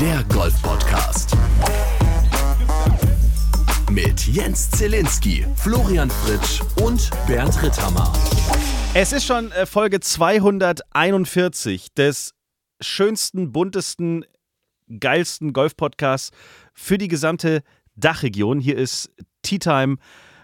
der Golf-Podcast. Mit Jens Zielinski, Florian Fritsch und Bernd Ritthammer. Es ist schon äh, Folge 241 des schönsten, buntesten, geilsten Golf-Podcasts für die gesamte Dachregion. Hier ist Tea Time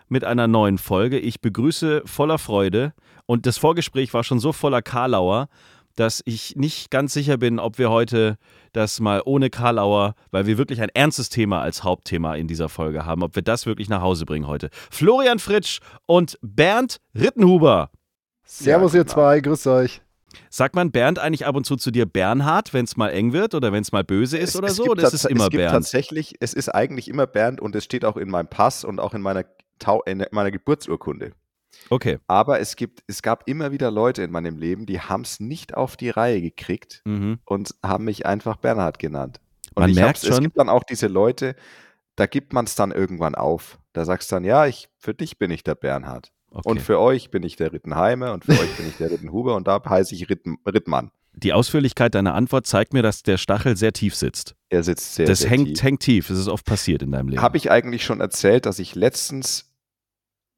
mit einer neuen Folge. Ich begrüße voller Freude und das Vorgespräch war schon so voller Karlauer, dass ich nicht ganz sicher bin, ob wir heute das mal ohne Karlauer, weil wir wirklich ein ernstes Thema als Hauptthema in dieser Folge haben, ob wir das wirklich nach Hause bringen heute. Florian Fritsch und Bernd Rittenhuber. Servus ja, ihr zwei, grüßt euch. Sagt man Bernd eigentlich ab und zu zu dir Bernhard, wenn es mal eng wird oder wenn es mal böse ist es, oder es so? Oder ist es immer es gibt Bernd? Tatsächlich, es ist eigentlich immer Bernd und es steht auch in meinem Pass und auch in meiner, in meiner Geburtsurkunde. Okay. Aber es gibt, es gab immer wieder Leute in meinem Leben, die haben es nicht auf die Reihe gekriegt mhm. und haben mich einfach Bernhard genannt. Und man merkt schon. Es gibt dann auch diese Leute, da gibt man es dann irgendwann auf. Da sagst du dann, ja, ich, für dich bin ich der Bernhard. Okay. Und für euch bin ich der Rittenheimer und für euch bin ich der Rittenhuber und da heiße ich Ritten, Rittmann. Die Ausführlichkeit deiner Antwort zeigt mir, dass der Stachel sehr tief sitzt. Er sitzt sehr, das sehr hängt, tief. hängt tief. Das ist oft passiert in deinem Leben. Habe ich eigentlich schon erzählt, dass ich letztens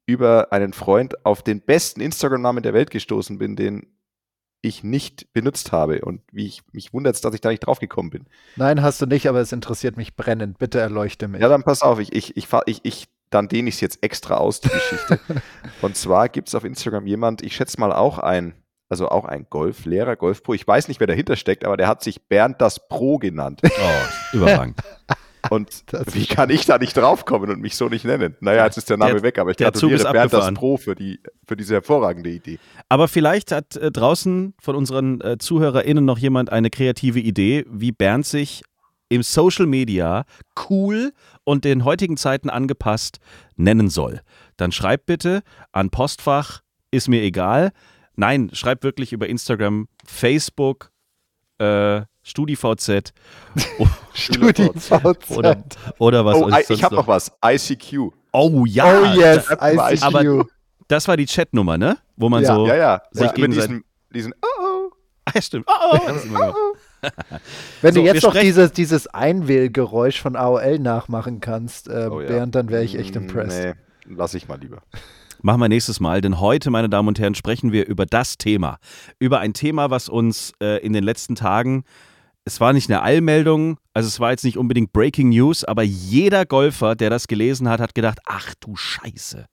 über einen Freund auf den besten Instagram-Namen der Welt gestoßen bin, den ich nicht benutzt habe und wie ich mich wundert, dass ich da nicht drauf gekommen bin. Nein, hast du nicht, aber es interessiert mich brennend. Bitte erleuchte mich. Ja, dann pass auf, ich, ich, ich, ich, ich dann dehne ich es jetzt extra aus, die Geschichte. und zwar gibt es auf Instagram jemand, ich schätze mal auch ein, also auch ein Golflehrer, Golfpro. Ich weiß nicht, wer dahinter steckt, aber der hat sich Bernd das Pro genannt. Oh, überragend. Und wie kann ich da nicht draufkommen und mich so nicht nennen? Naja, jetzt ist der Name der, weg, aber ich gratuliere Bernd das Pro für, die, für diese hervorragende Idee. Aber vielleicht hat äh, draußen von unseren äh, ZuhörerInnen noch jemand eine kreative Idee, wie Bernd sich im Social Media cool und den heutigen Zeiten angepasst nennen soll. Dann schreibt bitte an Postfach, ist mir egal. Nein, schreibt wirklich über Instagram, Facebook, äh, StudiVZ. StudiVZ. Oder, oder was oh, Ich habe noch was. ICQ. Oh ja. Oh yes, ICQ. Aber das war die Chatnummer, ne? Wo man ja. so ja, ja. sich ja, gegenseitig... Diesen, diesen oh, oh. Ah, stimmt. Oh, oh. oh, oh. Wenn so, du jetzt noch dieses, dieses Einwählgeräusch von AOL nachmachen kannst, äh, oh, ja. Bernd, dann wäre ich echt mm, impressed. Nee, lass ich mal lieber. Machen wir nächstes Mal, denn heute, meine Damen und Herren, sprechen wir über das Thema. Über ein Thema, was uns äh, in den letzten Tagen es war nicht eine Eilmeldung, also es war jetzt nicht unbedingt Breaking News, aber jeder Golfer, der das gelesen hat, hat gedacht, ach du Scheiße,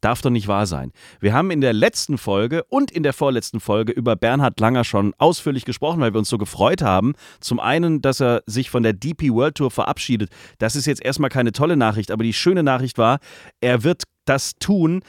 darf doch nicht wahr sein. Wir haben in der letzten Folge und in der vorletzten Folge über Bernhard Langer schon ausführlich gesprochen, weil wir uns so gefreut haben. Zum einen, dass er sich von der DP World Tour verabschiedet. Das ist jetzt erstmal keine tolle Nachricht, aber die schöne Nachricht war, er wird das tun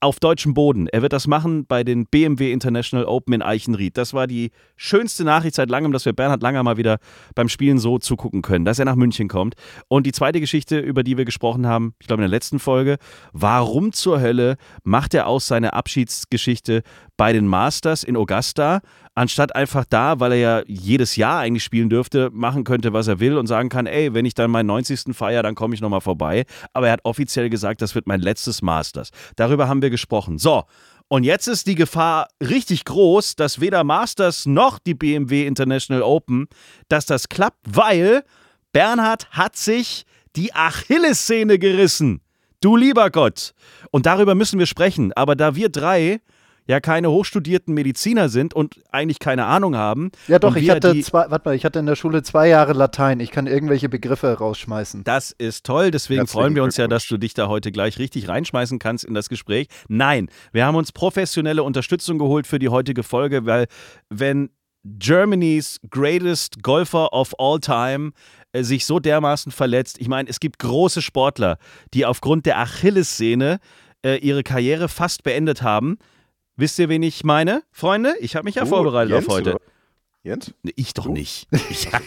auf deutschem Boden. Er wird das machen bei den BMW International Open in Eichenried. Das war die schönste Nachricht seit langem, dass wir Bernhard Langer mal wieder beim Spielen so zugucken können, dass er nach München kommt. Und die zweite Geschichte, über die wir gesprochen haben, ich glaube in der letzten Folge, warum zur Hölle macht er aus seiner Abschiedsgeschichte bei den Masters in Augusta, anstatt einfach da, weil er ja jedes Jahr eigentlich spielen dürfte, machen könnte, was er will und sagen kann, ey, wenn ich dann meinen 90. feier, dann komme ich nochmal vorbei. Aber er hat offiziell gesagt, das wird mein letztes Masters. Darüber haben wir gesprochen. So, und jetzt ist die Gefahr richtig groß, dass weder Masters noch die BMW International Open, dass das klappt, weil Bernhard hat sich die Achillessehne gerissen. Du lieber Gott. Und darüber müssen wir sprechen. Aber da wir drei ja keine hochstudierten Mediziner sind und eigentlich keine Ahnung haben. Ja doch, ich hatte zwei, warte mal, ich hatte in der Schule zwei Jahre Latein. Ich kann irgendwelche Begriffe rausschmeißen. Das ist toll, deswegen Herzlichen freuen wir uns ja, dass du dich da heute gleich richtig reinschmeißen kannst in das Gespräch. Nein, wir haben uns professionelle Unterstützung geholt für die heutige Folge, weil wenn Germany's greatest Golfer of all time äh, sich so dermaßen verletzt. Ich meine, es gibt große Sportler, die aufgrund der Achillessehne äh, ihre Karriere fast beendet haben. Wisst ihr, wen ich meine, Freunde? Ich habe mich ja oh, vorbereitet Jens, auf heute. Oder? Jens? Ich doch du? nicht. ja,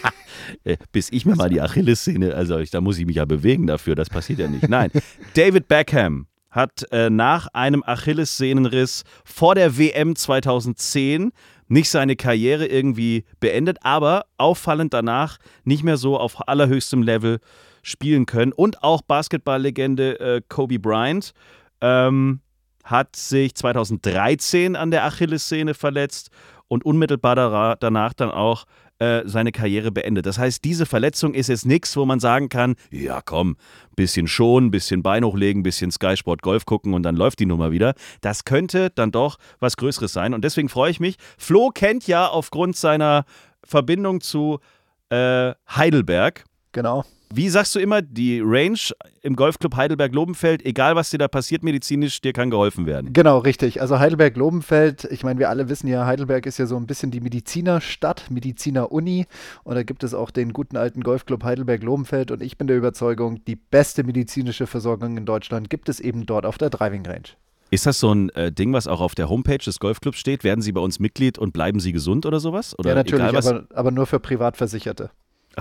äh, bis ich mir mal die Achillessehne, also ich, da muss ich mich ja bewegen dafür, das passiert ja nicht. Nein, David Beckham hat äh, nach einem Achillessehnenriss vor der WM 2010 nicht seine Karriere irgendwie beendet, aber auffallend danach nicht mehr so auf allerhöchstem Level spielen können. Und auch Basketballlegende äh, Kobe Bryant ähm, hat sich 2013 an der Achillessehne verletzt und unmittelbar danach dann auch äh, seine Karriere beendet. Das heißt, diese Verletzung ist jetzt nichts, wo man sagen kann, ja komm, bisschen schon, bisschen Bein hochlegen, bisschen Sky Sport Golf gucken und dann läuft die Nummer wieder. Das könnte dann doch was Größeres sein und deswegen freue ich mich. Flo kennt ja aufgrund seiner Verbindung zu äh, Heidelberg. Genau. Wie sagst du immer, die Range im Golfclub Heidelberg-Lobenfeld, egal was dir da passiert medizinisch, dir kann geholfen werden? Genau, richtig. Also Heidelberg-Lobenfeld, ich meine, wir alle wissen ja, Heidelberg ist ja so ein bisschen die Medizinerstadt, Mediziner-Uni. Und da gibt es auch den guten alten Golfclub Heidelberg-Lobenfeld. Und ich bin der Überzeugung, die beste medizinische Versorgung in Deutschland gibt es eben dort auf der Driving Range. Ist das so ein äh, Ding, was auch auf der Homepage des Golfclubs steht? Werden Sie bei uns Mitglied und bleiben Sie gesund oder sowas? Oder ja, natürlich, aber, aber nur für Privatversicherte.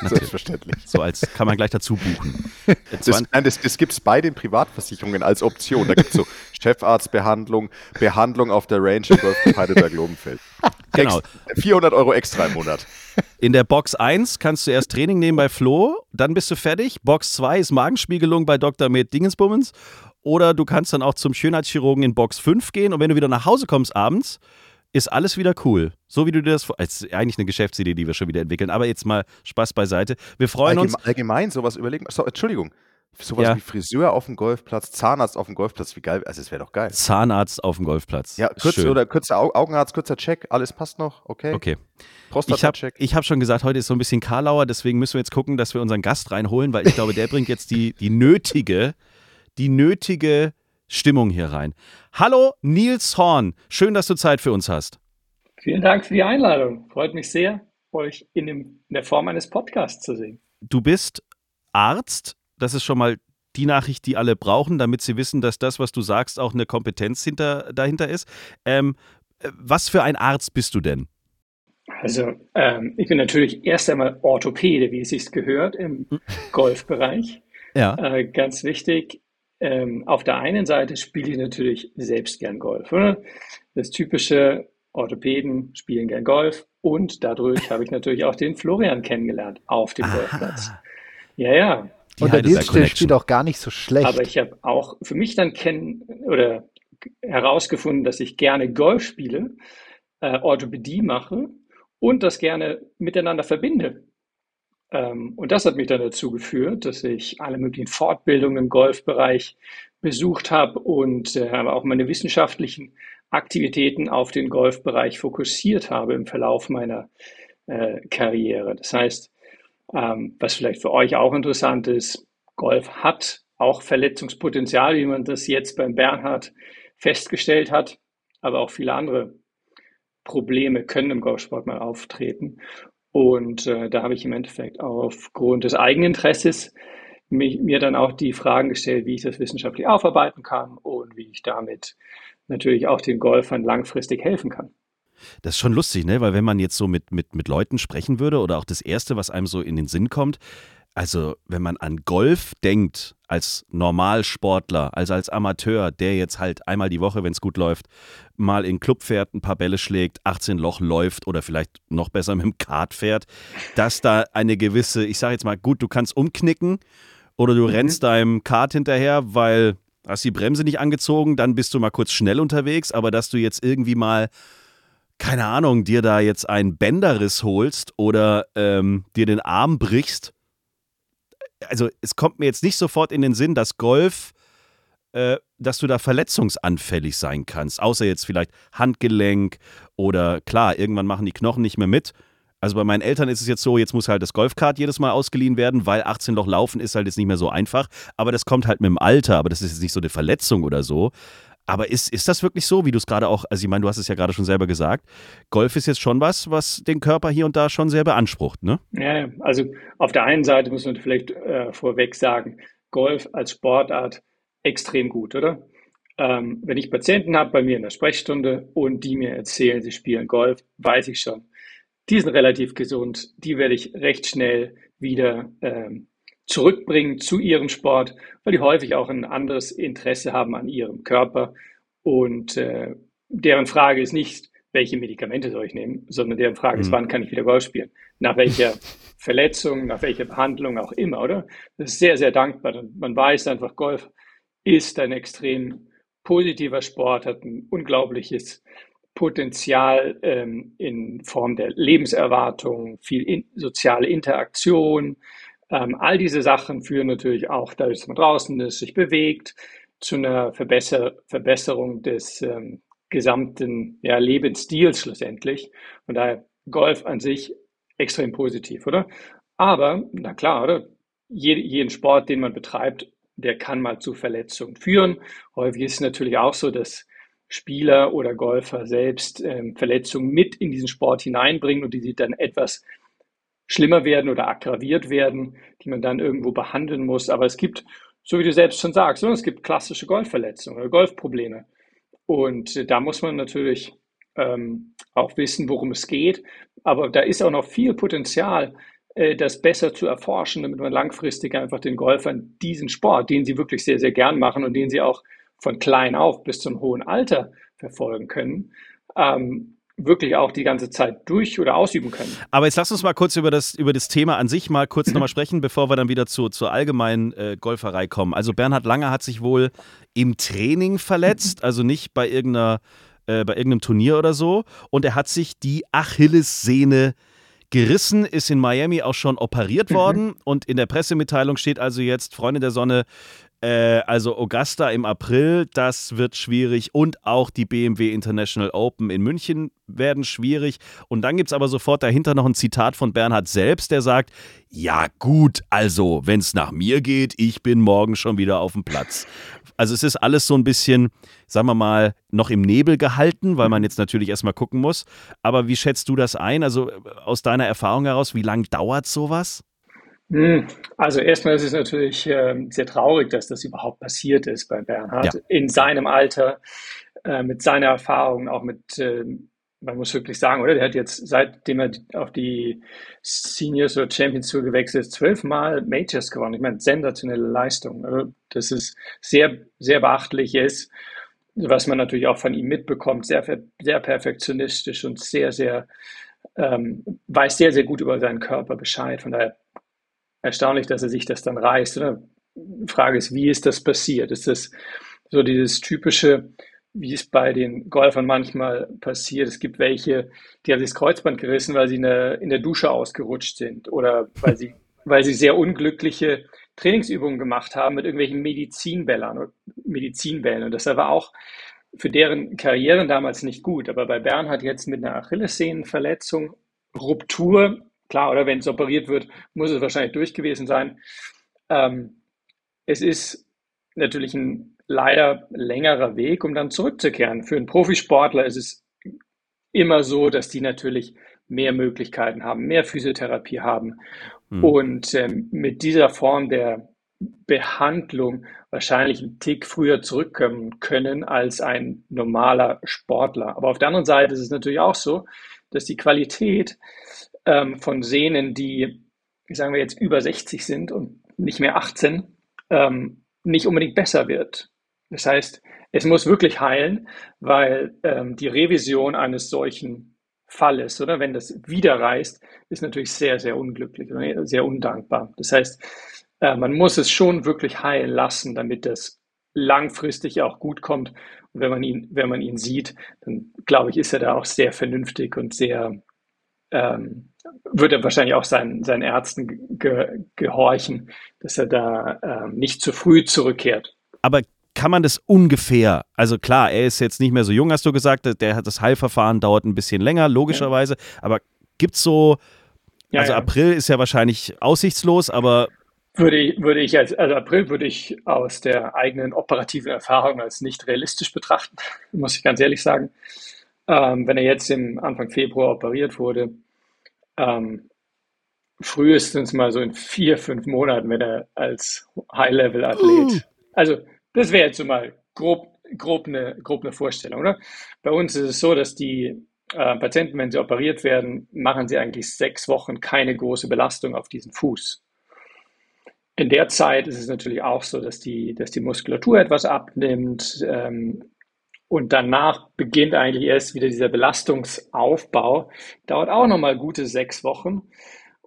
Selbstverständlich. So als kann man gleich dazu buchen. Das, nein, das, das gibt es bei den Privatversicherungen als Option. Da gibt es so Chefarztbehandlung, Behandlung auf der Range im Golf Heidelberg-Lobenfeld. Genau. 400 Euro extra im Monat. In der Box 1 kannst du erst Training nehmen bei Flo, dann bist du fertig. Box 2 ist Magenspiegelung bei Dr. Med Dingensbummens. Oder du kannst dann auch zum Schönheitschirurgen in Box 5 gehen und wenn du wieder nach Hause kommst abends, ist alles wieder cool. So wie du dir das vor. Es ist eigentlich eine Geschäftsidee, die wir schon wieder entwickeln. Aber jetzt mal Spaß beiseite. Wir freuen Allgemein, uns. Allgemein sowas überlegen. So, Entschuldigung. Sowas ja. wie Friseur auf dem Golfplatz, Zahnarzt auf dem Golfplatz, wie geil. Also, es wäre doch geil. Zahnarzt auf dem Golfplatz. Ja, kurz, oder kurzer Augenarzt, kurzer Check, alles passt noch, okay? Okay. Ich habe hab schon gesagt, heute ist so ein bisschen Karlauer, deswegen müssen wir jetzt gucken, dass wir unseren Gast reinholen, weil ich glaube, der bringt jetzt die, die nötige, die nötige Stimmung hier rein. Hallo Nils Horn, schön, dass du Zeit für uns hast. Vielen Dank für die Einladung. Freut mich sehr, euch in, dem, in der Form eines Podcasts zu sehen. Du bist Arzt, das ist schon mal die Nachricht, die alle brauchen, damit sie wissen, dass das, was du sagst, auch eine Kompetenz hinter, dahinter ist. Ähm, was für ein Arzt bist du denn? Also, ähm, ich bin natürlich erst einmal Orthopäde, wie es sich gehört, im hm. Golfbereich. Ja. Äh, ganz wichtig. Ähm, auf der einen Seite spiele ich natürlich selbst gern Golf. Oder? Das typische Orthopäden spielen gern Golf und dadurch habe ich natürlich auch den Florian kennengelernt auf dem Aha. Golfplatz. Ja, ja. Die und der Nils spielt auch gar nicht so schlecht. Aber ich habe auch für mich dann kennen oder herausgefunden, dass ich gerne Golf spiele, äh, Orthopädie mache und das gerne miteinander verbinde. Ähm, und das hat mich dann dazu geführt, dass ich alle möglichen Fortbildungen im Golfbereich besucht habe und äh, auch meine wissenschaftlichen Aktivitäten auf den Golfbereich fokussiert habe im Verlauf meiner äh, Karriere. Das heißt, ähm, was vielleicht für euch auch interessant ist, Golf hat auch Verletzungspotenzial, wie man das jetzt beim Bernhard festgestellt hat, aber auch viele andere Probleme können im Golfsport mal auftreten. Und äh, da habe ich im Endeffekt aufgrund des Eigeninteresses mich, mir dann auch die Fragen gestellt, wie ich das wissenschaftlich aufarbeiten kann und wie ich damit natürlich auch den Golfern langfristig helfen kann. Das ist schon lustig, ne? Weil wenn man jetzt so mit, mit, mit Leuten sprechen würde oder auch das Erste, was einem so in den Sinn kommt, also wenn man an Golf denkt als Normalsportler, also als Amateur, der jetzt halt einmal die Woche, wenn es gut läuft, mal in Club fährt, ein paar Bälle schlägt, 18 Loch läuft oder vielleicht noch besser mit dem Kart fährt, dass da eine gewisse, ich sage jetzt mal, gut, du kannst umknicken oder du mhm. rennst deinem Kart hinterher, weil hast die Bremse nicht angezogen, dann bist du mal kurz schnell unterwegs, aber dass du jetzt irgendwie mal, keine Ahnung, dir da jetzt einen Bänderriss holst oder ähm, dir den Arm brichst, also es kommt mir jetzt nicht sofort in den Sinn, dass Golf, äh, dass du da verletzungsanfällig sein kannst, außer jetzt vielleicht Handgelenk oder klar, irgendwann machen die Knochen nicht mehr mit. Also bei meinen Eltern ist es jetzt so, jetzt muss halt das Golfkart jedes Mal ausgeliehen werden, weil 18 Loch laufen ist halt jetzt nicht mehr so einfach. Aber das kommt halt mit dem Alter, aber das ist jetzt nicht so eine Verletzung oder so. Aber ist, ist das wirklich so, wie du es gerade auch, also ich meine, du hast es ja gerade schon selber gesagt, Golf ist jetzt schon was, was den Körper hier und da schon sehr beansprucht, ne? Ja, also auf der einen Seite muss man vielleicht äh, vorweg sagen, Golf als Sportart extrem gut, oder? Ähm, wenn ich Patienten habe bei mir in der Sprechstunde und die mir erzählen, sie spielen Golf, weiß ich schon, die sind relativ gesund, die werde ich recht schnell wieder ähm, zurückbringen zu ihrem Sport, weil die häufig auch ein anderes Interesse haben an ihrem Körper. Und äh, deren Frage ist nicht, welche Medikamente soll ich nehmen, sondern deren Frage mhm. ist, wann kann ich wieder Golf spielen? Nach welcher Verletzung, nach welcher Behandlung auch immer, oder? Das ist sehr, sehr dankbar. Man weiß einfach, Golf ist ein extrem positiver Sport, hat ein unglaubliches Potenzial ähm, in Form der Lebenserwartung, viel in, soziale Interaktion. Ähm, all diese Sachen führen natürlich auch dadurch, dass man draußen ist, sich bewegt, zu einer Verbesser Verbesserung des ähm, gesamten ja, Lebensstils schlussendlich. Von daher Golf an sich extrem positiv, oder? Aber, na klar, oder? Jed jeden Sport, den man betreibt, der kann mal zu Verletzungen führen. Häufig ist es natürlich auch so, dass Spieler oder Golfer selbst ähm, Verletzungen mit in diesen Sport hineinbringen und die sie dann etwas schlimmer werden oder aggraviert werden, die man dann irgendwo behandeln muss. Aber es gibt, so wie du selbst schon sagst, es gibt klassische Golfverletzungen oder Golfprobleme. Und äh, da muss man natürlich ähm, auch wissen, worum es geht. Aber da ist auch noch viel Potenzial, äh, das besser zu erforschen, damit man langfristig einfach den Golfern diesen Sport, den sie wirklich sehr, sehr gern machen und den sie auch von klein auf bis zum hohen Alter verfolgen können, ähm, wirklich auch die ganze Zeit durch oder ausüben können. Aber jetzt lass uns mal kurz über das, über das Thema an sich mal kurz nochmal sprechen, bevor wir dann wieder zu, zur allgemeinen äh, Golferei kommen. Also Bernhard Lange hat sich wohl im Training verletzt, also nicht bei irgendeiner äh, bei irgendeinem Turnier oder so. Und er hat sich die Achillessehne gerissen, ist in Miami auch schon operiert mhm. worden. Mhm. Und in der Pressemitteilung steht also jetzt, Freunde der Sonne, äh, also Augusta im April, das wird schwierig und auch die BMW International Open in München werden schwierig. Und dann gibt es aber sofort dahinter noch ein Zitat von Bernhard selbst, der sagt, ja gut, also wenn es nach mir geht, ich bin morgen schon wieder auf dem Platz. Also es ist alles so ein bisschen, sagen wir mal, noch im Nebel gehalten, weil man jetzt natürlich erstmal gucken muss. Aber wie schätzt du das ein? Also aus deiner Erfahrung heraus, wie lange dauert sowas? Hm, also erstmal ist es natürlich äh, sehr traurig, dass das überhaupt passiert ist bei Bernhard ja. in seinem Alter, äh, mit seiner Erfahrung, auch mit, äh, man muss wirklich sagen, oder? Der hat jetzt, seitdem er auf die Seniors oder Champions Tour gewechselt ist, zwölfmal Majors gewonnen. Ich meine, sensationelle Leistung. Also, das ist sehr, sehr beachtlich ist, was man natürlich auch von ihm mitbekommt. Sehr, sehr perfektionistisch und sehr, sehr, ähm, weiß sehr, sehr gut über seinen Körper Bescheid. Von daher erstaunlich, dass er sich das dann reißt. Die Frage ist, wie ist das passiert? Ist das so dieses typische, wie es bei den Golfern manchmal passiert? Es gibt welche, die haben sich das Kreuzband gerissen, weil sie in der, in der Dusche ausgerutscht sind oder weil sie, weil sie sehr unglückliche Trainingsübungen gemacht haben mit irgendwelchen Medizinbällern oder Medizinbällen. Und das war auch für deren Karrieren damals nicht gut. Aber bei Bernhard jetzt mit einer Achillessehnenverletzung, Ruptur klar, oder wenn es operiert wird, muss es wahrscheinlich durch gewesen sein. Ähm, es ist natürlich ein leider längerer Weg, um dann zurückzukehren. Für einen Profisportler ist es immer so, dass die natürlich mehr Möglichkeiten haben, mehr Physiotherapie haben mhm. und ähm, mit dieser Form der Behandlung wahrscheinlich einen Tick früher zurückkommen können als ein normaler Sportler. Aber auf der anderen Seite ist es natürlich auch so, dass die Qualität ähm, von Sehnen, die, sagen wir jetzt, über 60 sind und nicht mehr 18, ähm, nicht unbedingt besser wird. Das heißt, es muss wirklich heilen, weil ähm, die Revision eines solchen Falles, oder wenn das wieder reißt, ist natürlich sehr, sehr unglücklich, sehr undankbar. Das heißt, äh, man muss es schon wirklich heilen lassen, damit das langfristig auch gut kommt. Und wenn man ihn, wenn man ihn sieht, dann glaube ich, ist er da auch sehr vernünftig und sehr, ähm, wird er wahrscheinlich auch seinen, seinen Ärzten ge gehorchen, dass er da ähm, nicht zu früh zurückkehrt. Aber kann man das ungefähr, also klar, er ist jetzt nicht mehr so jung, hast du gesagt, der hat das Heilverfahren dauert ein bisschen länger, logischerweise, ja. aber gibt es so, ja, also ja. April ist ja wahrscheinlich aussichtslos, aber würde ich, würde ich als, also April würde ich aus der eigenen operativen Erfahrung als nicht realistisch betrachten, muss ich ganz ehrlich sagen. Ähm, wenn er jetzt im Anfang Februar operiert wurde, ähm, frühestens mal so in vier, fünf Monaten, wenn er als High-Level-Athlet. Also, das wäre jetzt so mal grob, grob, eine, grob eine Vorstellung, oder? Bei uns ist es so, dass die äh, Patienten, wenn sie operiert werden, machen sie eigentlich sechs Wochen keine große Belastung auf diesen Fuß. In der Zeit ist es natürlich auch so, dass die, dass die Muskulatur etwas abnimmt, ähm, und danach beginnt eigentlich erst wieder dieser Belastungsaufbau. Dauert auch nochmal gute sechs Wochen.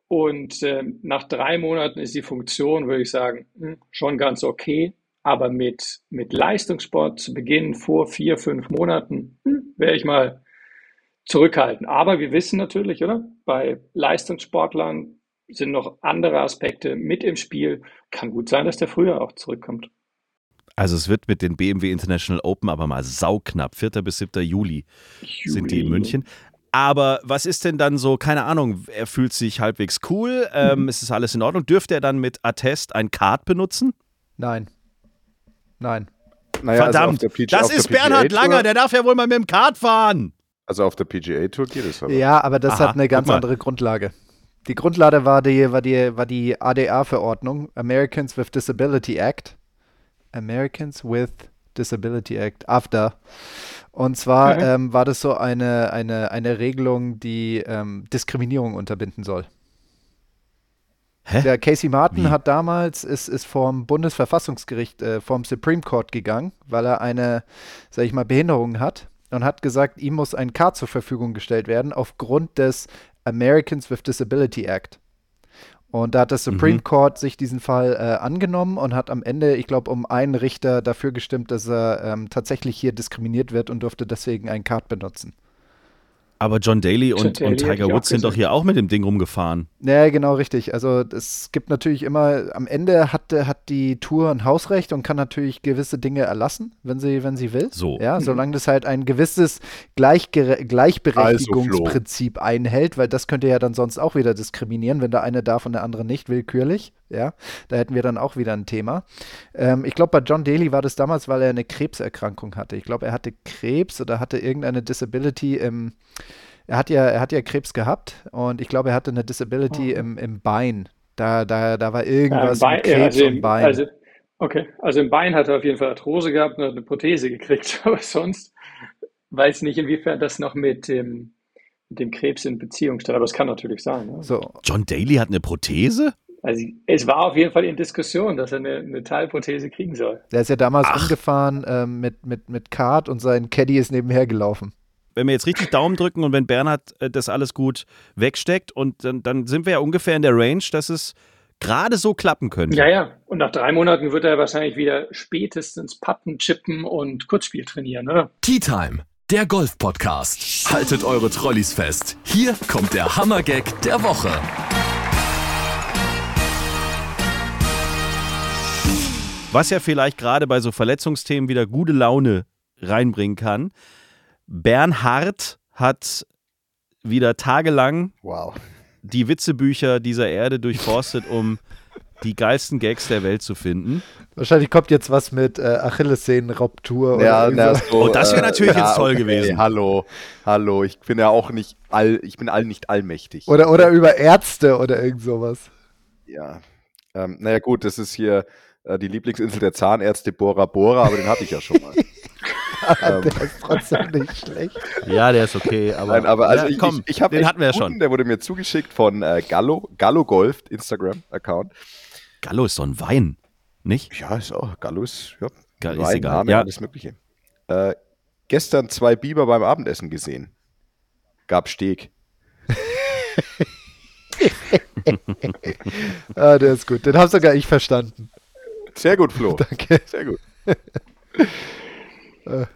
Und äh, nach drei Monaten ist die Funktion, würde ich sagen, hm, schon ganz okay. Aber mit, mit Leistungssport zu beginnen vor vier, fünf Monaten hm, wäre ich mal zurückhalten. Aber wir wissen natürlich, oder? Bei Leistungssportlern sind noch andere Aspekte mit im Spiel. Kann gut sein, dass der früher auch zurückkommt. Also es wird mit den BMW International Open aber mal sauknapp. 4. bis 7. Juli, Juli. sind die in München. Aber was ist denn dann so, keine Ahnung, er fühlt sich halbwegs cool, ähm, mhm. ist es alles in Ordnung? Dürfte er dann mit Attest ein Card benutzen? Nein. Nein. Naja, also Verdammt, also das ist Bernhard Langer, der darf ja wohl mal mit dem Kart fahren. Also auf der PGA Tour geht es aber. Ja, aber das Aha, hat eine ganz andere Grundlage. Die Grundlage war die, war die, war die ADA-Verordnung, Americans with Disability Act. Americans with Disability Act, AFDA. Und zwar mhm. ähm, war das so eine, eine, eine Regelung, die ähm, Diskriminierung unterbinden soll. Hä? Der Casey Martin Wie? hat damals, ist, ist vom Bundesverfassungsgericht, äh, vom Supreme Court gegangen, weil er eine, sag ich mal, Behinderung hat und hat gesagt, ihm muss ein Card zur Verfügung gestellt werden aufgrund des Americans with Disability Act. Und da hat das Supreme mhm. Court sich diesen Fall äh, angenommen und hat am Ende, ich glaube, um einen Richter dafür gestimmt, dass er ähm, tatsächlich hier diskriminiert wird und durfte deswegen ein Card benutzen. Aber John Daly und, John und Tiger Woods sind doch hier auch mit dem Ding rumgefahren. Ja, genau, richtig. Also es gibt natürlich immer, am Ende hat, hat die Tour ein Hausrecht und kann natürlich gewisse Dinge erlassen, wenn sie, wenn sie will. So. Ja, solange das halt ein gewisses Gleichge Gleichberechtigungsprinzip also, einhält, weil das könnte ja dann sonst auch wieder diskriminieren, wenn der eine darf und der andere nicht, willkürlich. Ja, da hätten wir dann auch wieder ein Thema. Ähm, ich glaube, bei John Daly war das damals, weil er eine Krebserkrankung hatte. Ich glaube, er hatte Krebs oder hatte irgendeine Disability im. Er hat ja, er hat ja Krebs gehabt und ich glaube, er hatte eine Disability oh. im, im Bein. Da, da, da war irgendwas ja, Bein, mit Krebs also im, Bein. Also, okay, also im Bein hat er auf jeden Fall Arthrose gehabt und hat eine Prothese gekriegt, aber sonst weiß nicht, inwiefern das noch mit dem, mit dem Krebs in Beziehung steht, aber es kann natürlich sein. Ja. So. John Daly hat eine Prothese? Also es war auf jeden Fall in Diskussion, dass er eine, eine Teilprothese kriegen soll. Der ist ja damals Ach. angefahren ähm, mit, mit, mit Kart und sein Caddy ist nebenher gelaufen. Wenn wir jetzt richtig Daumen drücken und wenn Bernhard äh, das alles gut wegsteckt und dann, dann sind wir ja ungefähr in der Range, dass es gerade so klappen könnte. Ja, ja. Und nach drei Monaten wird er wahrscheinlich wieder spätestens Patten, Chippen und Kurzspiel trainieren, oder? Tea Time, der Golf-Podcast. Haltet eure Trolleys fest. Hier kommt der Hammer-Gag der Woche. Was ja vielleicht gerade bei so Verletzungsthemen wieder gute Laune reinbringen kann. Bernhard hat wieder tagelang wow. die Witzebücher dieser Erde durchforstet, um die geilsten Gags der Welt zu finden. Wahrscheinlich kommt jetzt was mit äh, Achillessehnenruptur. Ja, na, so, oh, das wäre natürlich äh, jetzt toll okay, gewesen. Hallo, hallo. Ich bin ja auch nicht all, ich bin all nicht allmächtig. Oder, oder über Ärzte oder irgend sowas. Ja. Ähm, naja, gut, das ist hier äh, die Lieblingsinsel der Zahnärzte Bora Bora, aber den hatte ich ja schon mal. ähm, der ist trotzdem nicht schlecht. Ja, der ist okay. Aber, Nein, aber also ja, ich, komm, ich, ich den hatten wir ja schon. Der wurde mir zugeschickt von äh, Gallo, Gallo Golf, Instagram-Account. Gallo ist so ein Wein, nicht? Ja, ist auch. Gallo ist, ja, Wein, ist egal. Name, ja. alles Mögliche. Äh, gestern zwei Biber beim Abendessen gesehen. Gab Steg. ah, der ist gut. Den habe sogar ich verstanden. Sehr gut, Flo. Danke. Sehr gut.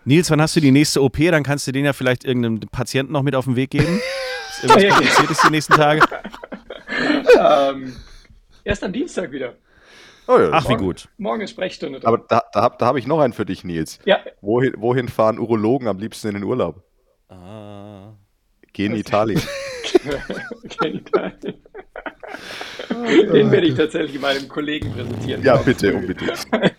Nils, wann hast du die nächste OP? Dann kannst du den ja vielleicht irgendeinem Patienten noch mit auf den Weg geben. Ist irgendwas kompliziert ist die nächsten Tage? ähm, erst am Dienstag wieder. Oh ja, Ach, morgen, wie gut. Morgen ist Sprechstunde. Dran. Aber da, da habe da hab ich noch einen für dich, Nils. Ja. Wohin, wohin fahren Urologen am liebsten in den Urlaub? Ah. Gehen Italien. Den werde ich tatsächlich meinem Kollegen präsentieren. Ja, bitte, unbedingt.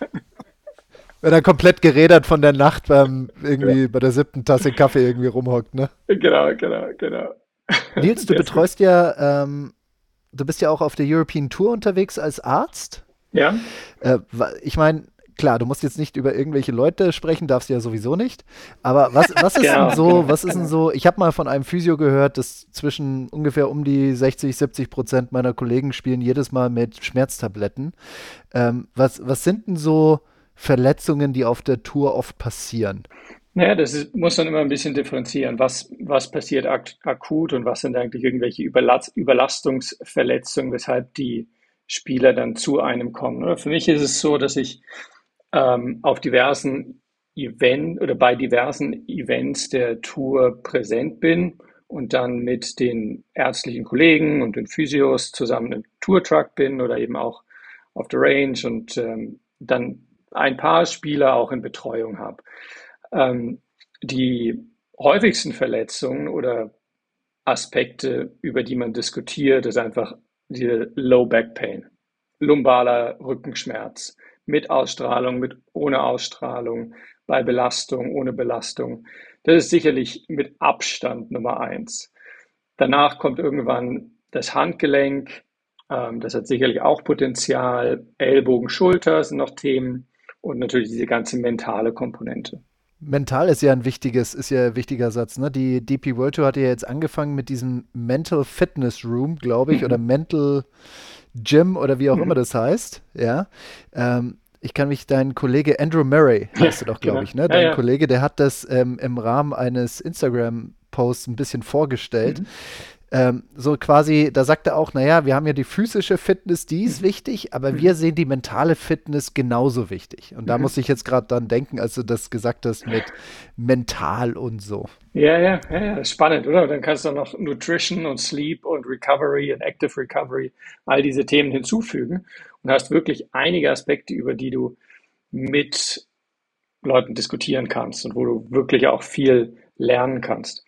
Wenn er komplett gerädert von der Nacht beim irgendwie ja. bei der siebten Tasse Kaffee irgendwie rumhockt, ne? Genau, genau, genau. Nils, du betreust ja, ähm, du bist ja auch auf der European Tour unterwegs als Arzt. Ja. Äh, ich meine, klar, du musst jetzt nicht über irgendwelche Leute sprechen, darfst du ja sowieso nicht. Aber was, was ist genau, denn so, was ist denn so, ich habe mal von einem Physio gehört, dass zwischen ungefähr um die 60, 70 Prozent meiner Kollegen spielen jedes Mal mit Schmerztabletten. Ähm, was, was sind denn so Verletzungen, die auf der Tour oft passieren? Naja, das ist, muss man immer ein bisschen differenzieren. Was, was passiert ak akut und was sind eigentlich irgendwelche Überlast Überlastungsverletzungen, weshalb die Spieler dann zu einem kommen. Für mich ist es so, dass ich ähm, auf diversen Event oder bei diversen Events der Tour präsent bin und dann mit den ärztlichen Kollegen und den Physios zusammen im Tourtruck bin oder eben auch auf der Range und ähm, dann ein paar Spieler auch in Betreuung habe. Ähm, die häufigsten Verletzungen oder Aspekte, über die man diskutiert, ist einfach diese Low Back Pain, lumbaler Rückenschmerz mit Ausstrahlung, mit ohne Ausstrahlung, bei Belastung, ohne Belastung. Das ist sicherlich mit Abstand Nummer eins. Danach kommt irgendwann das Handgelenk. Ähm, das hat sicherlich auch Potenzial. Ellbogen, Schulter sind noch Themen und natürlich diese ganze mentale Komponente. Mental ist ja ein wichtiges, ist ja ein wichtiger Satz. Ne? Die DP World Tour hat ja jetzt angefangen mit diesem Mental Fitness Room, glaube ich, mhm. oder Mental Gym oder wie auch mhm. immer das heißt. Ja. Ähm, ich kann mich, dein Kollege Andrew Murray, heißt er doch, glaube genau. ich, ne? Dein ja, ja. Kollege, der hat das ähm, im Rahmen eines Instagram-Posts ein bisschen vorgestellt. Mhm. Ähm, so quasi, da sagt er auch, naja, wir haben ja die physische Fitness, die ist mhm. wichtig, aber mhm. wir sehen die mentale Fitness genauso wichtig. Und da mhm. muss ich jetzt gerade dann denken, als du das gesagt hast mit mental und so. Ja, ja, ja, ja, spannend, oder? Dann kannst du noch Nutrition und Sleep und Recovery und Active Recovery, all diese Themen hinzufügen und hast wirklich einige Aspekte, über die du mit Leuten diskutieren kannst und wo du wirklich auch viel lernen kannst.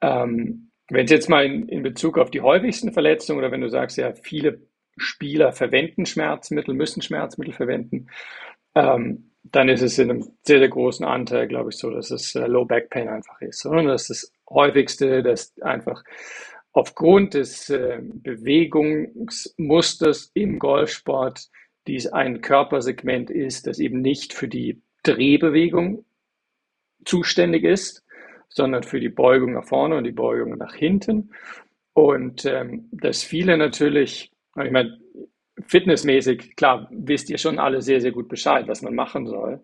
Ähm, wenn es jetzt mal in, in Bezug auf die häufigsten Verletzungen oder wenn du sagst, ja, viele Spieler verwenden Schmerzmittel, müssen Schmerzmittel verwenden, ähm, dann ist es in einem sehr, sehr großen Anteil, glaube ich, so, dass es äh, Low Back Pain einfach ist. Und das ist das häufigste, dass einfach aufgrund des äh, Bewegungsmusters im Golfsport dies ein Körpersegment ist, das eben nicht für die Drehbewegung zuständig ist, sondern für die Beugung nach vorne und die Beugung nach hinten. Und ähm, dass viele natürlich, ich meine, fitnessmäßig, klar, wisst ihr schon alle sehr, sehr gut Bescheid, was man machen soll.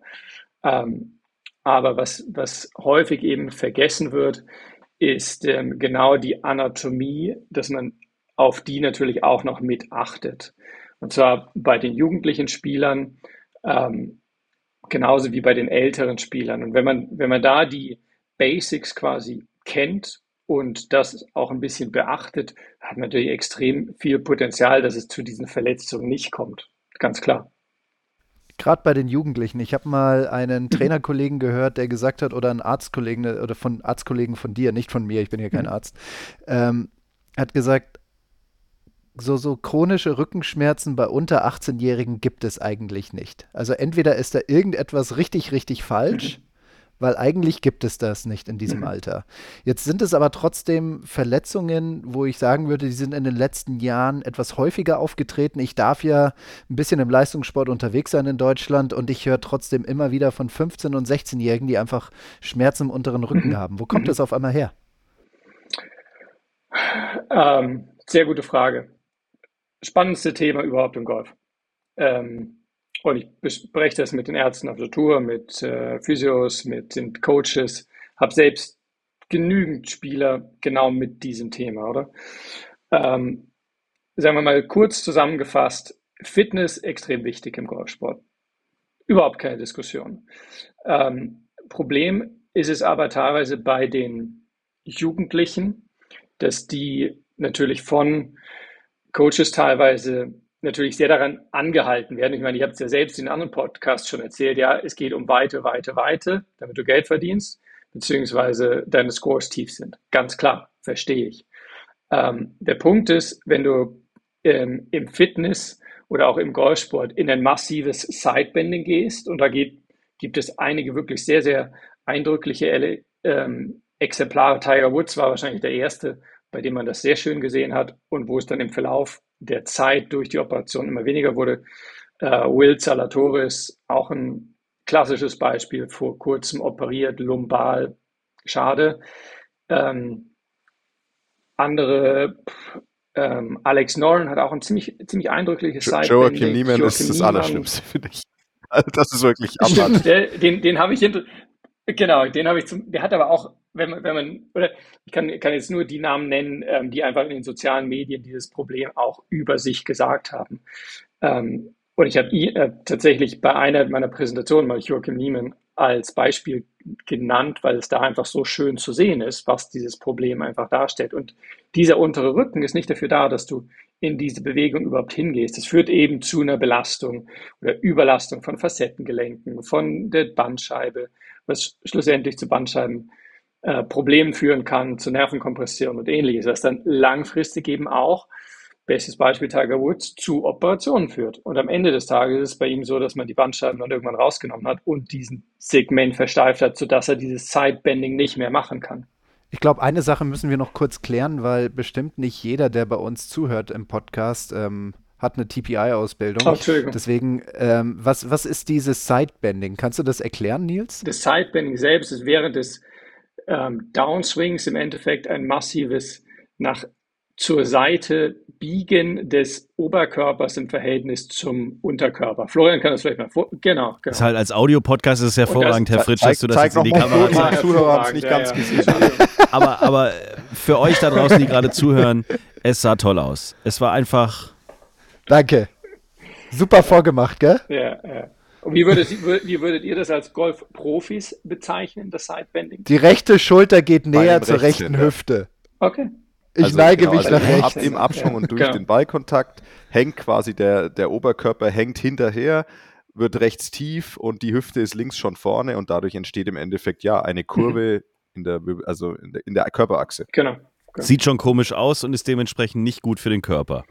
Ähm, aber was, was häufig eben vergessen wird, ist ähm, genau die Anatomie, dass man auf die natürlich auch noch mit achtet. Und zwar bei den jugendlichen Spielern ähm, genauso wie bei den älteren Spielern. Und wenn man, wenn man da die, Basics quasi kennt und das auch ein bisschen beachtet, hat natürlich extrem viel Potenzial, dass es zu diesen Verletzungen nicht kommt. Ganz klar. Gerade bei den Jugendlichen. Ich habe mal einen Trainerkollegen gehört, der gesagt hat, oder einen Arztkollegen, oder von Arztkollegen von dir, nicht von mir, ich bin ja kein mhm. Arzt, ähm, hat gesagt, so, so chronische Rückenschmerzen bei unter 18-Jährigen gibt es eigentlich nicht. Also entweder ist da irgendetwas richtig, richtig falsch mhm weil eigentlich gibt es das nicht in diesem mhm. Alter. Jetzt sind es aber trotzdem Verletzungen, wo ich sagen würde, die sind in den letzten Jahren etwas häufiger aufgetreten. Ich darf ja ein bisschen im Leistungssport unterwegs sein in Deutschland und ich höre trotzdem immer wieder von 15- und 16-Jährigen, die einfach Schmerzen im unteren Rücken mhm. haben. Wo kommt mhm. das auf einmal her? Ähm, sehr gute Frage. Spannendste Thema überhaupt im Golf. Ähm, und ich bespreche das mit den Ärzten auf der Tour, mit äh, Physios, mit den Coaches, habe selbst genügend Spieler genau mit diesem Thema, oder? Ähm, sagen wir mal kurz zusammengefasst, Fitness extrem wichtig im Golfsport. Überhaupt keine Diskussion. Ähm, Problem ist es aber teilweise bei den Jugendlichen, dass die natürlich von Coaches teilweise natürlich sehr daran angehalten werden. Ich meine, ich habe es ja selbst in anderen Podcasts schon erzählt, ja, es geht um Weite, Weite, Weite, damit du Geld verdienst, beziehungsweise deine Scores tief sind. Ganz klar, verstehe ich. Ähm, der Punkt ist, wenn du ähm, im Fitness oder auch im Golfsport in ein massives Sidebending gehst, und da geht, gibt es einige wirklich sehr, sehr eindrückliche ähm, Exemplare. Tiger Woods war wahrscheinlich der erste, bei dem man das sehr schön gesehen hat und wo es dann im Verlauf der Zeit durch die Operation immer weniger wurde. Äh, Will Salatoris, auch ein klassisches Beispiel, vor kurzem operiert, lumbal, schade. Ähm, andere, ähm, Alex Noren hat auch ein ziemlich, ziemlich eindrückliches Side. Joachim Niemann ist das Allerschlimmste, finde ich. Das ist wirklich Stimmt, den, den habe ich hinter, genau, den habe ich zum, der hat aber auch wenn man, wenn man, oder ich kann, kann jetzt nur die Namen nennen, ähm, die einfach in den sozialen Medien dieses Problem auch über sich gesagt haben. Ähm, und ich habe äh, tatsächlich bei einer meiner Präsentationen mal Joachim Niemann als Beispiel genannt, weil es da einfach so schön zu sehen ist, was dieses Problem einfach darstellt. Und dieser untere Rücken ist nicht dafür da, dass du in diese Bewegung überhaupt hingehst. Es führt eben zu einer Belastung oder Überlastung von Facettengelenken, von der Bandscheibe, was schlussendlich zu Bandscheibenproblemen äh, führen kann, zu Nervenkompression und ähnliches, was dann langfristig eben auch bestes Beispiel Tiger Woods, zu Operationen führt. Und am Ende des Tages ist es bei ihm so, dass man die Bandscheiben dann irgendwann rausgenommen hat und diesen Segment versteift hat, sodass er dieses Sidebending nicht mehr machen kann. Ich glaube, eine Sache müssen wir noch kurz klären, weil bestimmt nicht jeder, der bei uns zuhört im Podcast, ähm, hat eine TPI-Ausbildung. Oh, Deswegen, ähm, was, was ist dieses Sidebending? Kannst du das erklären, Nils? Das Sidebending selbst ist während des ähm, Downswings im Endeffekt ein massives nach zur Seite Biegen des Oberkörpers im Verhältnis zum Unterkörper. Florian kann das vielleicht mal vor. Genau. genau. Das ist halt als Audiopodcast ist es hervorragend, Herr Fritsch, dass du das jetzt in die Kamera zeigst. Zuhörer nicht ganz ja, gesehen. aber, aber für euch da draußen, die gerade zuhören, es sah toll aus. Es war einfach. Danke. Super vorgemacht, gell? Ja, ja. Und wie würdet, wie würdet ihr das als Golfprofis bezeichnen, das Sidebending? Die rechte Schulter geht näher zur rechten Hüfte. Okay. Ich also neige genau, mich also nach rechts. Ab, Im Abschwung und durch genau. den Ballkontakt hängt quasi der, der Oberkörper hängt hinterher, wird rechts tief und die Hüfte ist links schon vorne und dadurch entsteht im Endeffekt ja eine Kurve mhm. in der, also in der, in der Körperachse. Genau. genau. Sieht schon komisch aus und ist dementsprechend nicht gut für den Körper.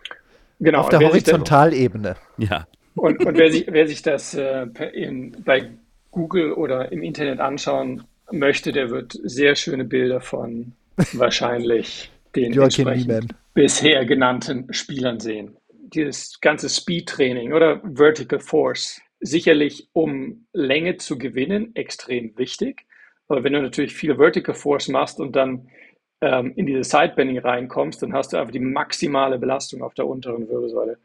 Genau. Auf der Horizontalebene. Ja. Und, und wer, sich, wer sich das äh, in, bei Google oder im Internet anschauen möchte, der wird sehr schöne Bilder von wahrscheinlich den Joachim bisher genannten Spielern sehen. Dieses ganze Speed-Training oder Vertical Force, sicherlich um Länge zu gewinnen, extrem wichtig. Aber wenn du natürlich viel Vertical Force machst und dann ähm, in diese Sidebending reinkommst, dann hast du einfach die maximale Belastung auf der unteren Wirbelsäule.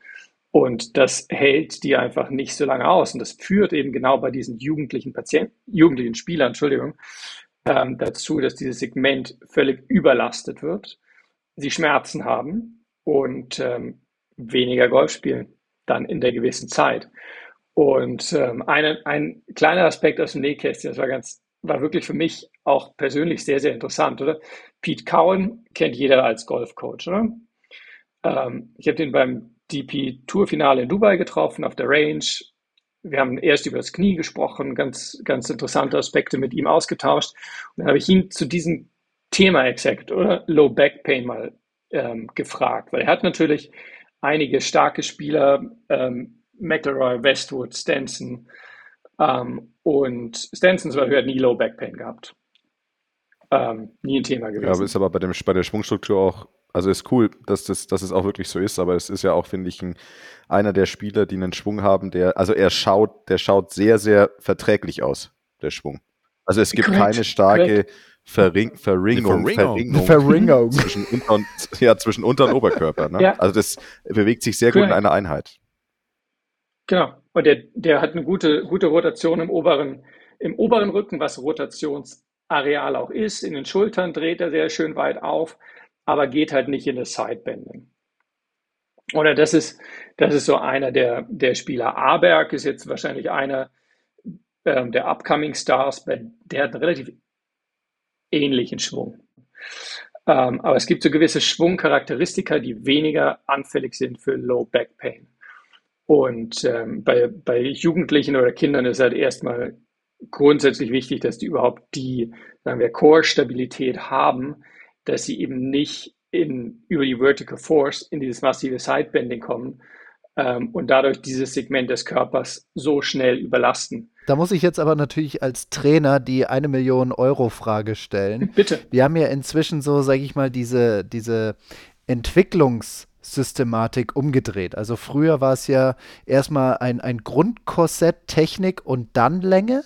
Und das hält dir einfach nicht so lange aus. Und das führt eben genau bei diesen jugendlichen Patienten, jugendlichen Spielern, Entschuldigung, ähm, dazu, dass dieses Segment völlig überlastet wird sie Schmerzen haben und ähm, weniger Golf spielen, dann in der gewissen Zeit. Und ähm, eine, ein kleiner Aspekt aus dem Nähkästchen, das war ganz, war wirklich für mich auch persönlich sehr, sehr interessant, oder? Pete Cowan kennt jeder als Golfcoach, oder? Ähm, ich habe den beim DP Tour-Finale in Dubai getroffen, auf der Range. Wir haben erst über das Knie gesprochen, ganz, ganz interessante Aspekte mit ihm ausgetauscht. Und dann habe ich ihn zu diesem Thema exakt oder Low Back Pain mal ähm, gefragt, weil er hat natürlich einige starke Spieler, ähm, McElroy, Westwood, Stenson ähm, und Stenson zum Beispiel hat nie Low Back Pain gehabt. Ähm, nie ein Thema gewesen. Ja, aber ist aber bei, dem, bei der Schwungstruktur auch, also ist cool, dass, das, dass es auch wirklich so ist, aber es ist ja auch, finde ich, ein, einer der Spieler, die einen Schwung haben, der, also er schaut, der schaut sehr, sehr verträglich aus, der Schwung. Also es gibt Correct. keine starke Correct. Verring, Verringung, Verringung. Verringung. Zwischen, Unter und, ja, zwischen Unter- und Oberkörper. Ne? Ja. Also das bewegt sich sehr gut in einer Einheit. Genau. Und der, der hat eine gute, gute Rotation im oberen, im oberen Rücken, was Rotationsareal auch ist. In den Schultern dreht er sehr schön weit auf, aber geht halt nicht in das Sidebending. Oder das ist, das ist so einer der, der Spieler. Aberg ist jetzt wahrscheinlich einer ähm, der Upcoming Stars, der hat einen relativ ähnlichen Schwung. Ähm, aber es gibt so gewisse Schwungcharakteristika, die weniger anfällig sind für Low Back Pain. Und ähm, bei, bei Jugendlichen oder Kindern ist halt erstmal grundsätzlich wichtig, dass die überhaupt die, sagen wir, Core-Stabilität haben, dass sie eben nicht in, über die Vertical Force in dieses massive Sidebending kommen ähm, und dadurch dieses Segment des Körpers so schnell überlasten. Da muss ich jetzt aber natürlich als Trainer die eine Million Euro Frage stellen. Bitte. Wir haben ja inzwischen so, sage ich mal, diese, diese Entwicklungssystematik umgedreht. Also früher war es ja erstmal ein, ein Grundkorsett, Technik und dann Länge.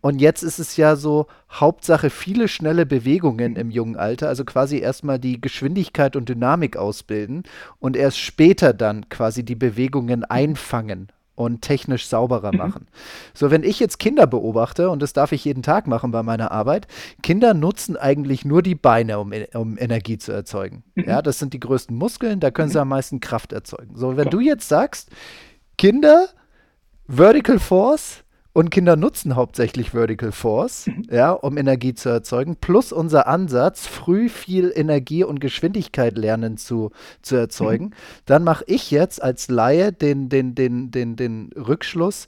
Und jetzt ist es ja so, Hauptsache viele schnelle Bewegungen im jungen Alter, also quasi erstmal die Geschwindigkeit und Dynamik ausbilden und erst später dann quasi die Bewegungen einfangen und technisch sauberer mhm. machen. So, wenn ich jetzt Kinder beobachte, und das darf ich jeden Tag machen bei meiner Arbeit, Kinder nutzen eigentlich nur die Beine, um, um Energie zu erzeugen. Mhm. Ja, das sind die größten Muskeln, da können sie mhm. am meisten Kraft erzeugen. So, wenn Klar. du jetzt sagst, Kinder, Vertical Force Und Kinder nutzen hauptsächlich Vertical Force, mhm. ja, um Energie zu erzeugen. Plus unser Ansatz, früh viel Energie und Geschwindigkeit lernen zu, zu erzeugen. Mhm. Dann mache ich jetzt als Laie den, den, den, den, den Rückschluss,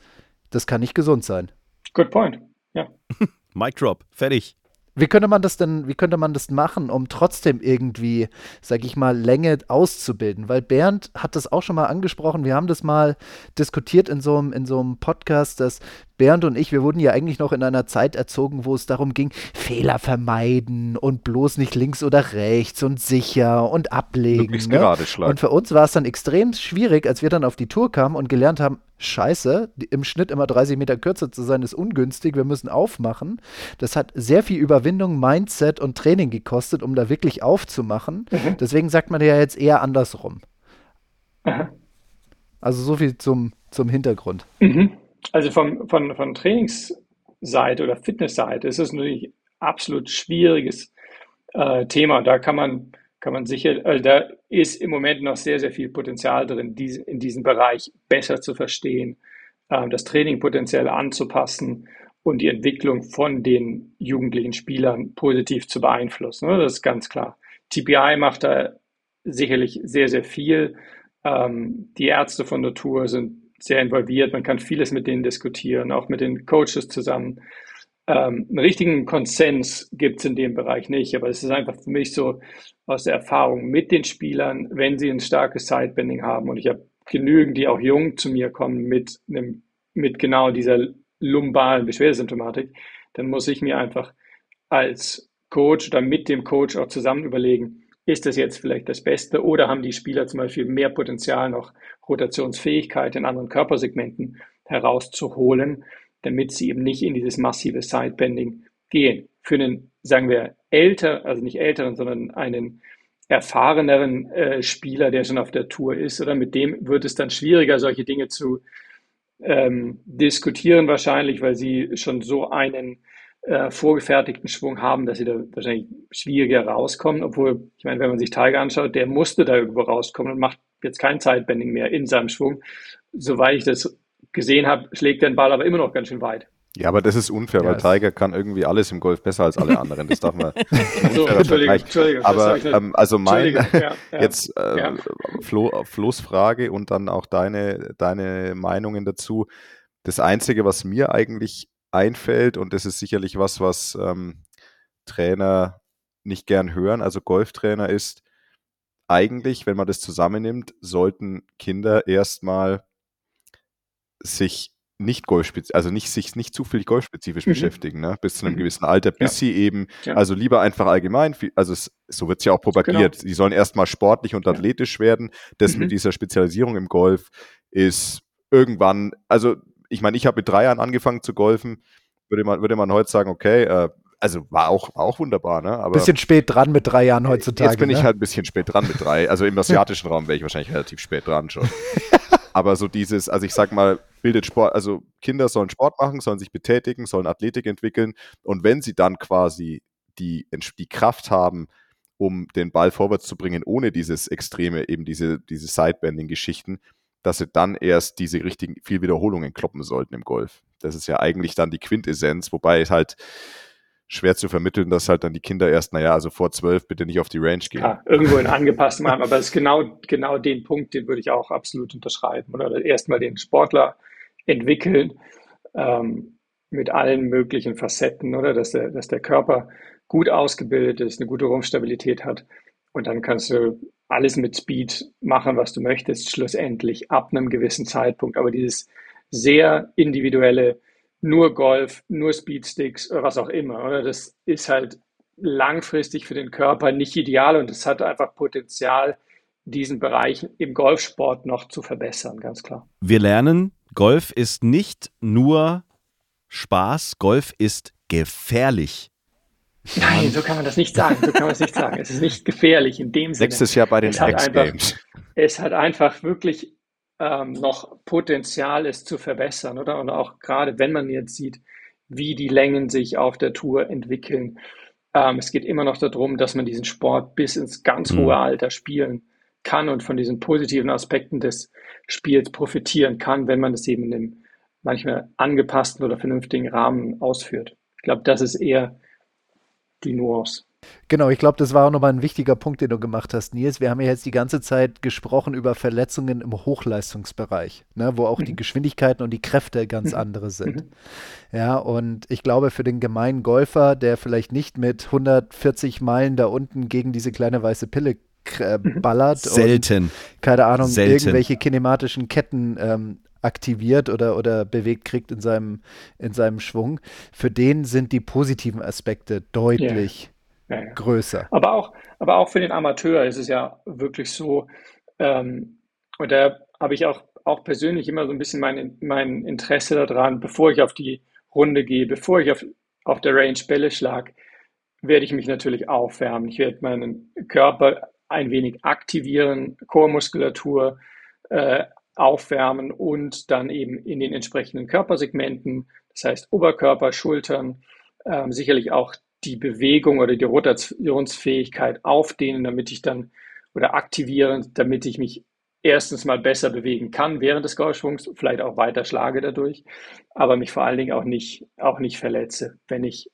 das kann nicht gesund sein. Good point. Ja. Mic drop. Fertig. Wie könnte man das denn, wie könnte man das machen, um trotzdem irgendwie, sag ich mal, Länge auszubilden? Weil Bernd hat das auch schon mal angesprochen. Wir haben das mal diskutiert in so einem, in so einem Podcast, dass Bernd und ich, wir wurden ja eigentlich noch in einer Zeit erzogen, wo es darum ging, Fehler vermeiden und bloß nicht links oder rechts und sicher und ablegen. Ne? Gerade schlagen. Und für uns war es dann extrem schwierig, als wir dann auf die Tour kamen und gelernt haben, scheiße, im Schnitt immer 30 Meter kürzer zu sein, ist ungünstig, wir müssen aufmachen. Das hat sehr viel Überwindung, Mindset und Training gekostet, um da wirklich aufzumachen. Mhm. Deswegen sagt man ja jetzt eher andersrum. Mhm. Also so viel zum, zum Hintergrund. Mhm. Also vom, von, von Trainingsseite oder Fitnessseite ist es natürlich absolut schwieriges äh, Thema. Da kann man, kann man sicher, also da ist im Moment noch sehr, sehr viel Potenzial drin, diese, in diesem Bereich besser zu verstehen, äh, das Training potenziell anzupassen und die Entwicklung von den jugendlichen Spielern positiv zu beeinflussen. Ne? Das ist ganz klar. TPI macht da sicherlich sehr, sehr viel. Ähm, die Ärzte von Tour sind sehr involviert. Man kann vieles mit denen diskutieren, auch mit den Coaches zusammen. Ähm, einen richtigen Konsens gibt es in dem Bereich nicht, aber es ist einfach für mich so aus der Erfahrung mit den Spielern, wenn sie ein starkes Sidebending haben und ich habe genügend, die auch jung zu mir kommen mit, einem, mit genau dieser lumbalen Beschwerdesymptomatik, dann muss ich mir einfach als Coach oder mit dem Coach auch zusammen überlegen, ist das jetzt vielleicht das Beste oder haben die Spieler zum Beispiel mehr Potenzial, noch Rotationsfähigkeit in anderen Körpersegmenten herauszuholen, damit sie eben nicht in dieses massive Sidebending gehen. Für einen, sagen wir, älter, also nicht älteren, sondern einen erfahreneren äh, Spieler, der schon auf der Tour ist, oder mit dem wird es dann schwieriger, solche Dinge zu ähm, diskutieren wahrscheinlich, weil sie schon so einen äh, vorgefertigten Schwung haben, dass sie da wahrscheinlich schwieriger rauskommen. Obwohl, ich meine, wenn man sich Tiger anschaut, der musste da irgendwo rauskommen und macht jetzt kein Zeitbending mehr in seinem Schwung. Soweit ich das gesehen habe, schlägt der Ball aber immer noch ganz schön weit. Ja, aber das ist unfair, ja, weil Tiger kann irgendwie alles im Golf besser als alle anderen. Das darf man. so, Entschuldigung, Entschuldigung, aber ähm, also mein ja, ja. jetzt äh, ja. Flo, Flo's Frage und dann auch deine, deine Meinungen dazu. Das Einzige, was mir eigentlich einfällt, und das ist sicherlich was, was ähm, Trainer nicht gern hören, also Golftrainer ist, eigentlich, wenn man das zusammennimmt, sollten Kinder erstmal sich nicht golfspezifisch, also nicht sich nicht zu viel golfspezifisch mhm. beschäftigen, ne? bis zu einem mhm. gewissen Alter, bis ja. sie eben, ja. also lieber einfach allgemein, also es, so wird es ja auch propagiert, genau. sie sollen erstmal sportlich und athletisch ja. werden. Das mhm. mit dieser Spezialisierung im Golf ist irgendwann, also ich meine, ich habe mit drei Jahren angefangen zu golfen, würde man, würde man heute sagen, okay, äh, also war auch, war auch wunderbar, ne? Aber bisschen spät dran mit drei Jahren heutzutage. Jetzt bin ne? ich halt ein bisschen spät dran mit drei. Also im asiatischen Raum wäre ich wahrscheinlich relativ spät dran schon. Aber so dieses, also ich sag mal, bildet Sport, also Kinder sollen Sport machen, sollen sich betätigen, sollen Athletik entwickeln. Und wenn sie dann quasi die, die Kraft haben, um den Ball vorwärts zu bringen, ohne dieses Extreme, eben diese, diese Sidebanding-Geschichten, dass sie dann erst diese richtigen viel Wiederholungen kloppen sollten im Golf. Das ist ja eigentlich dann die Quintessenz, wobei es halt schwer zu vermitteln, dass halt dann die Kinder erst, naja, also vor zwölf bitte nicht auf die Range gehen. Ja, irgendwo in angepassten Rahmen, aber das ist genau, genau den Punkt, den würde ich auch absolut unterschreiben. Oder erstmal den Sportler entwickeln ähm, mit allen möglichen Facetten, oder dass der, dass der Körper gut ausgebildet ist, eine gute Rumpfstabilität hat. Und dann kannst du alles mit Speed machen, was du möchtest, schlussendlich ab einem gewissen Zeitpunkt. Aber dieses sehr individuelle, nur Golf, nur Speedsticks was auch immer, oder? Das ist halt langfristig für den Körper nicht ideal und es hat einfach Potenzial, diesen Bereich im Golfsport noch zu verbessern, ganz klar. Wir lernen, Golf ist nicht nur Spaß, Golf ist gefährlich. Nein, so kann man das nicht sagen. So kann man es nicht sagen. Es ist nicht gefährlich in dem Sinne. Nächstes Jahr bei den X Games. Es hat einfach wirklich ähm, noch Potenzial, es zu verbessern, oder? Und auch gerade, wenn man jetzt sieht, wie die Längen sich auf der Tour entwickeln. Ähm, es geht immer noch darum, dass man diesen Sport bis ins ganz mhm. hohe Alter spielen kann und von diesen positiven Aspekten des Spiels profitieren kann, wenn man es eben in einem manchmal angepassten oder vernünftigen Rahmen ausführt. Ich glaube, das ist eher die Nuance. Genau, ich glaube, das war auch nochmal ein wichtiger Punkt, den du gemacht hast, Nils. Wir haben ja jetzt die ganze Zeit gesprochen über Verletzungen im Hochleistungsbereich, ne, wo auch mhm. die Geschwindigkeiten und die Kräfte ganz mhm. andere sind. Mhm. Ja, und ich glaube, für den gemeinen Golfer, der vielleicht nicht mit 140 Meilen da unten gegen diese kleine weiße Pille äh, mhm. ballert. Selten. Und, keine Ahnung, Selten. irgendwelche kinematischen Ketten ähm, aktiviert oder, oder bewegt kriegt in seinem, in seinem Schwung. Für den sind die positiven Aspekte deutlich ja. Ja, ja. größer. Aber auch, aber auch für den Amateur ist es ja wirklich so, ähm, und da habe ich auch, auch persönlich immer so ein bisschen mein, mein Interesse daran, bevor ich auf die Runde gehe, bevor ich auf, auf der Range Bälle schlage, werde ich mich natürlich aufwärmen. Ich werde meinen Körper ein wenig aktivieren, Chormuskulatur äh, aufwärmen und dann eben in den entsprechenden Körpersegmenten, das heißt Oberkörper, Schultern, äh, sicherlich auch die Bewegung oder die Rotationsfähigkeit aufdehnen, damit ich dann oder aktivieren, damit ich mich erstens mal besser bewegen kann während des Golfschwungs, vielleicht auch weiter schlage dadurch, aber mich vor allen Dingen auch nicht, auch nicht verletze, wenn ich,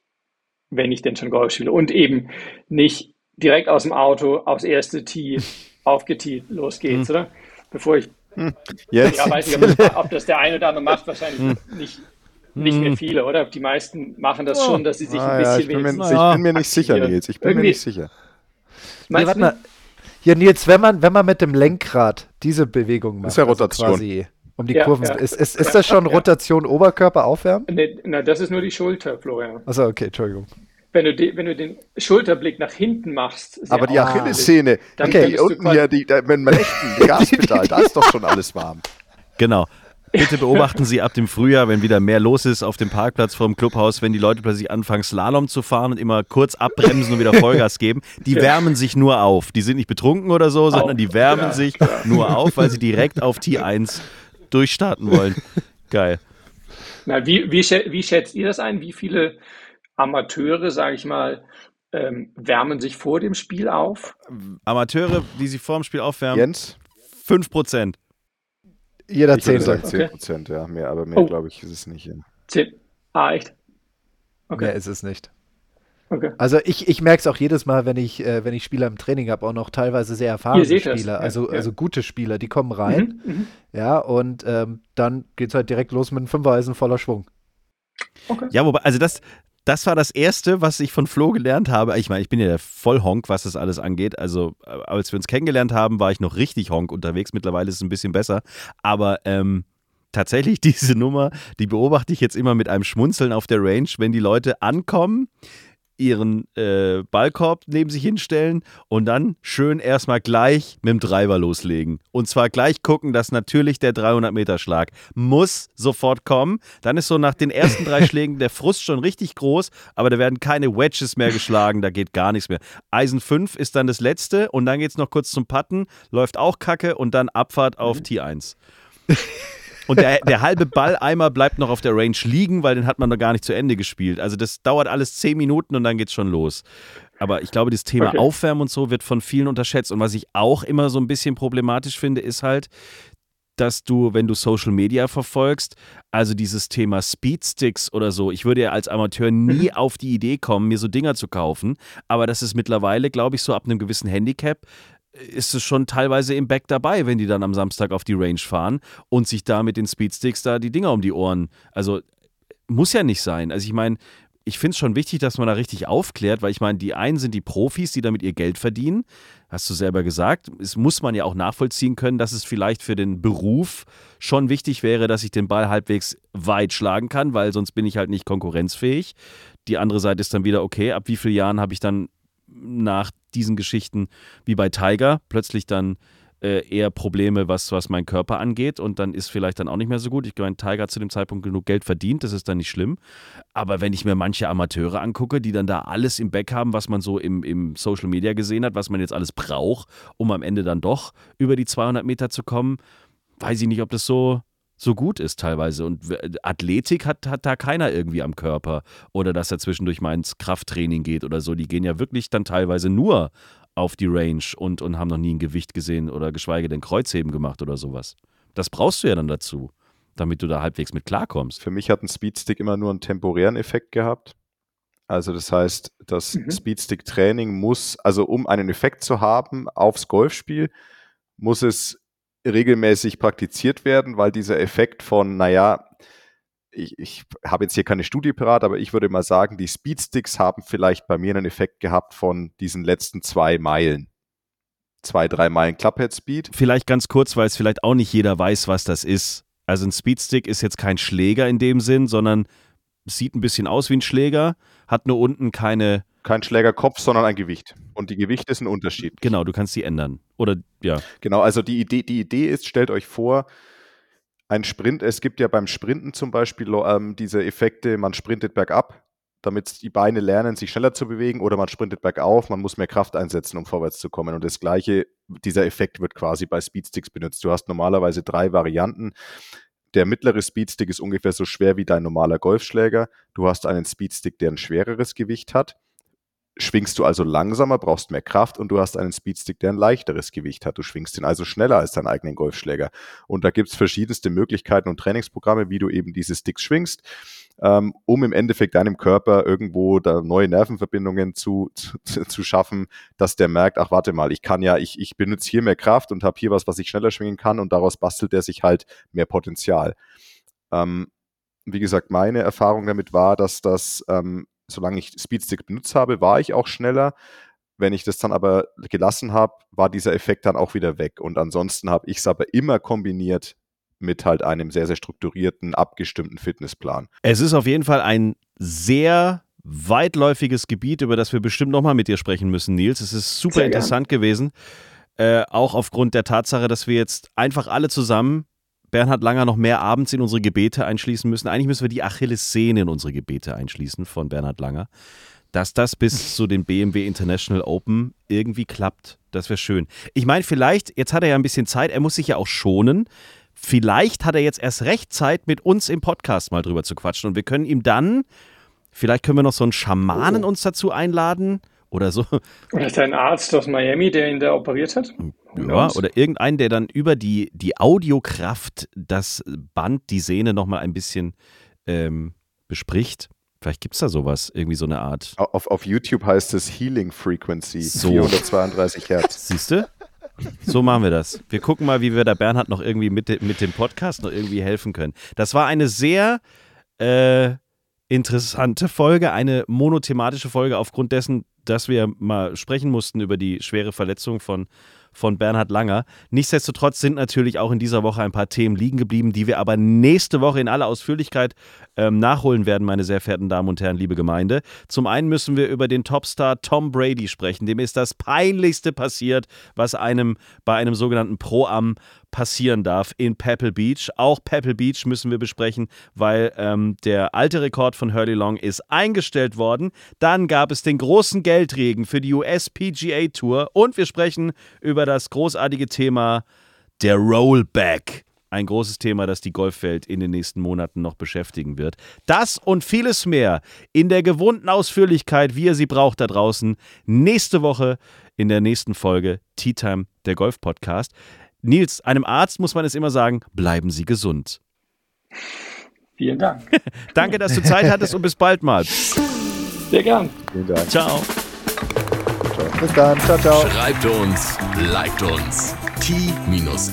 wenn ich denn schon Golf spiele und eben nicht direkt aus dem Auto aufs erste Tee aufgetiet, los geht's, mhm. oder? Bevor ich. Jetzt. Ja, weiß nicht, ob das, der eine oder andere macht, wahrscheinlich hm. nicht, nicht mehr hm. viele, oder? Die meisten machen das schon, dass sie sich ah, ein bisschen ja, ich, bin mir, ich bin mir nicht sicher, Nils. Ich bin Irgendwie, mir nicht sicher. Nee, warte mal. Hier, Nils, wenn man, wenn man mit dem Lenkrad diese Bewegung macht, ist ja also Rotation. Also quasi um die ja, Kurven, ja. ist, ist, ist das schon Rotation Oberkörper aufwärmen? Nee, na, das ist nur die Schulter, Florian. Achso, okay, Entschuldigung wenn du, die, wenn du den Schulterblick nach hinten machst. Aber die Achillessehne, dann okay, die unten hier, die, da, mit dem rechten Gaspedal, da ist doch schon alles warm. Genau. Bitte beobachten Sie ab dem Frühjahr, wenn wieder mehr los ist auf dem Parkplatz vor dem Clubhaus, wenn die Leute plötzlich anfangen, Slalom zu fahren und immer kurz abbremsen und wieder Vollgas geben. Die ja. wärmen sich nur auf. Die sind nicht betrunken oder so, sondern die wärmen ja. sich nur auf, weil sie direkt auf T1 durchstarten wollen. Geil. Na, wie, wie, wie schätzt ihr das ein? Wie viele Amateure, sage ich mal, ähm, wärmen sich vor dem Spiel auf? Amateure, die sich vor dem Spiel aufwärmen? Jens? 5 Prozent. Jeder Zehnte. sagt 10 Prozent, okay. ja. Mehr, aber mehr, oh. glaube ich, ist es nicht. Ja. 10. Ah, echt? Okay. Mehr ist es nicht. Okay. Also ich, ich merke es auch jedes Mal, wenn ich, äh, wenn ich Spieler im Training habe, auch noch teilweise sehr erfahrene Spieler, also, ja. also gute Spieler, die kommen rein, mhm, mhm. ja, und ähm, dann geht es halt direkt los mit einem Fünfereisen voller Schwung. Okay. Ja, wobei, also das, das war das Erste, was ich von Flo gelernt habe. Ich meine, ich bin ja der Vollhonk, was das alles angeht. Also, äh, als wir uns kennengelernt haben, war ich noch richtig Honk unterwegs. Mittlerweile ist es ein bisschen besser. Aber ähm, tatsächlich diese Nummer, die beobachte ich jetzt immer mit einem Schmunzeln auf der Range, wenn die Leute ankommen, ihren äh, Ballkorb neben sich hinstellen und dann schön erstmal gleich mit dem Treiber loslegen. Und zwar gleich gucken, dass natürlich der 300-Meter-Schlag muss sofort kommen. Dann ist so nach den ersten drei Schlägen der Frust schon richtig groß, aber da werden keine Wedges mehr geschlagen, da geht gar nichts mehr. Eisen 5 ist dann das letzte und dann geht es noch kurz zum Putten, läuft auch kacke und dann Abfahrt auf mhm. T1. Und der, der halbe Balleimer bleibt noch auf der Range liegen, weil den hat man noch gar nicht zu Ende gespielt. Also das dauert alles zehn Minuten und dann geht's schon los. Aber ich glaube, das Thema okay. Aufwärmen und so wird von vielen unterschätzt. Und was ich auch immer so ein bisschen problematisch finde, ist halt, dass du, wenn du Social Media verfolgst, also dieses Thema Speedsticks oder so, ich würde ja als Amateur nie mhm. auf die Idee kommen, mir so Dinger zu kaufen, aber das ist mittlerweile, glaube ich, so ab einem gewissen Handicap ist es schon teilweise im Back dabei, wenn die dann am Samstag auf die Range fahren und sich da mit den Speedsticks da die Dinger um die Ohren. Also muss ja nicht sein. Also ich meine, ich finde es schon wichtig, dass man da richtig aufklärt, weil ich meine, die einen sind die Profis, die damit ihr Geld verdienen. Hast du selber gesagt. Es muss man ja auch nachvollziehen können, dass es vielleicht für den Beruf schon wichtig wäre, dass ich den Ball halbwegs weit schlagen kann, weil sonst bin ich halt nicht konkurrenzfähig. Die andere Seite ist dann wieder, okay, ab wie vielen Jahren habe ich dann nach diesen Geschichten wie bei Tiger plötzlich dann äh, eher Probleme, was, was mein Körper angeht und dann ist vielleicht dann auch nicht mehr so gut. Ich meine, Tiger hat zu dem Zeitpunkt genug Geld verdient, das ist dann nicht schlimm. Aber wenn ich mir manche Amateure angucke, die dann da alles im Back haben, was man so im, im Social Media gesehen hat, was man jetzt alles braucht, um am Ende dann doch über die 200 Meter zu kommen, weiß ich nicht, ob das so, so gut ist teilweise. Und Athletik hat, hat da keiner irgendwie am Körper. Oder dass er zwischendurch mal ins Krafttraining geht oder so. Die gehen ja wirklich dann teilweise nur auf die Range und, und haben noch nie ein Gewicht gesehen oder geschweige denn Kreuzheben gemacht oder sowas. Das brauchst du ja dann dazu. damit du da halbwegs mit klarkommst. Für mich hat ein Speedstick immer nur einen temporären Effekt gehabt. Also das heißt, das Mhm. Speedstick-Training muss, also um einen Effekt zu haben aufs Golfspiel, muss es regelmäßig praktiziert werden, weil dieser Effekt von, naja, ich, ich habe jetzt hier keine Studie parat, aber ich würde mal sagen, die Speedsticks haben vielleicht bei mir einen Effekt gehabt von diesen letzten zwei Meilen. Zwei, drei Meilen Clubhead Speed. Vielleicht ganz kurz, weil es vielleicht auch nicht jeder weiß, was das ist. Also ein Speedstick ist jetzt kein Schläger in dem Sinn, sondern sieht ein bisschen aus wie ein Schläger, hat nur unten keine, Kein Schlägerkopf, sondern ein Gewicht. Und die Gewichte sind unterschiedlich. genau, du kannst die ändern. Oder ja, Genau, also die Idee, die Idee ist, stellt euch vor, ein Sprint, es gibt ja beim Sprinten zum Beispiel ähm, diese Effekte, man sprintet bergab, damit die Beine lernen, sich schneller zu bewegen, oder man sprintet bergauf, man muss mehr Kraft einsetzen, um vorwärts zu kommen. Und das gleiche, dieser Effekt wird quasi bei Speedsticks benutzt. Du hast normalerweise drei Varianten. Der mittlere Speedstick ist ungefähr so schwer wie dein normaler Golfschläger. Du hast einen Speedstick, der ein schwereres Gewicht hat. Schwingst du also langsamer, brauchst mehr Kraft und du hast einen Speedstick, der ein leichteres Gewicht hat. Du schwingst ihn also schneller als deinen eigenen Golfschläger. Und da gibt es verschiedenste Möglichkeiten und Trainingsprogramme, wie du eben diese Sticks schwingst, ähm, um im Endeffekt deinem Körper irgendwo da neue Nervenverbindungen zu, zu, zu schaffen, dass der merkt, ach warte mal, ich kann ja, ich, ich benutze hier mehr Kraft und habe hier was, was ich schneller schwingen kann und daraus bastelt er sich halt mehr Potenzial. Ähm, wie gesagt, meine Erfahrung damit war, dass das, ähm, solange ich Speedstick benutzt habe, war ich auch schneller. Wenn ich das dann aber gelassen habe, war dieser Effekt dann auch wieder weg. Und ansonsten habe ich es aber immer kombiniert mit halt einem sehr, sehr strukturierten, abgestimmten Fitnessplan. Es ist auf jeden Fall ein sehr weitläufiges Gebiet, über das wir bestimmt nochmal mit dir sprechen müssen, Nils. Es ist super interessant gewesen. Äh, auch aufgrund der Tatsache, dass wir jetzt einfach alle zusammen Bernhard Langer noch mehr abends in unsere Gebete einschließen müssen. Eigentlich müssen wir die Achillessehne in unsere Gebete einschließen von Bernhard Langer. Dass das bis zu den BMW International Open irgendwie klappt, das wäre schön. Ich meine, vielleicht, jetzt hat er ja ein bisschen Zeit, er muss sich ja auch schonen. Vielleicht hat er jetzt erst recht Zeit, mit uns im Podcast mal drüber zu quatschen. Und wir können ihm dann, vielleicht können wir noch so einen Schamanen Oh. uns dazu einladen oder so. Oder ist da ein Arzt aus Miami, der ihn da operiert hat? Ja, oder irgendeinen, der dann über die, die Audiokraft das Band, die Sehne nochmal ein bisschen ähm, bespricht. Vielleicht gibt es da sowas, irgendwie so eine Art. Auf, auf YouTube heißt es Healing Frequency, So. 432 Hertz. Siehst du? So machen wir das. Wir gucken mal, wie wir der Bernhard noch irgendwie mit, de- mit dem Podcast noch irgendwie helfen können. Das war eine sehr äh, interessante Folge, eine monothematische Folge aufgrund dessen, dass wir mal sprechen mussten über die schwere Verletzung von, von Bernhard Langer. Nichtsdestotrotz sind natürlich auch in dieser Woche ein paar Themen liegen geblieben, die wir aber nächste Woche in aller Ausführlichkeit ähm, nachholen werden, meine sehr verehrten Damen und Herren, liebe Gemeinde. Zum einen müssen wir über den Topstar Tom Brady sprechen. Dem ist das Peinlichste passiert, was einem bei einem sogenannten Pro-Am passieren darf in Pebble Beach. Auch Pebble Beach müssen wir besprechen, weil ähm, der alte Rekord von Hurley Long ist eingestellt worden. Dann gab es den großen Geldregen für die US PGA Tour und wir sprechen über das großartige Thema der Rollback. Ein großes Thema, das die Golfwelt in den nächsten Monaten noch beschäftigen wird. Das und vieles mehr in der gewohnten Ausführlichkeit, wie ihr sie braucht da draußen, nächste Woche in der nächsten Folge Tea Time, der Golf Podcast. Nils, einem Arzt muss man es immer sagen, bleiben Sie gesund. Vielen Dank. Danke, dass du Zeit hattest und bis bald mal. Sehr gern. Vielen Dank. Ciao. Bis dann. Ciao, ciao. Schreibt uns, liked uns. t-time.golf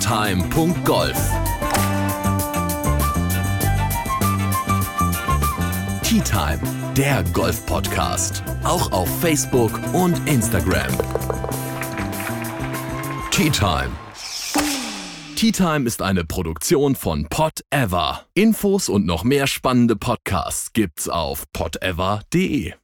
Tea Time, der Golf-Podcast. Auch auf Facebook und Instagram. Tea Time. Tea Time ist eine Produktion von Pot Ever. Infos und noch mehr spannende Podcasts gibt's auf potever.de.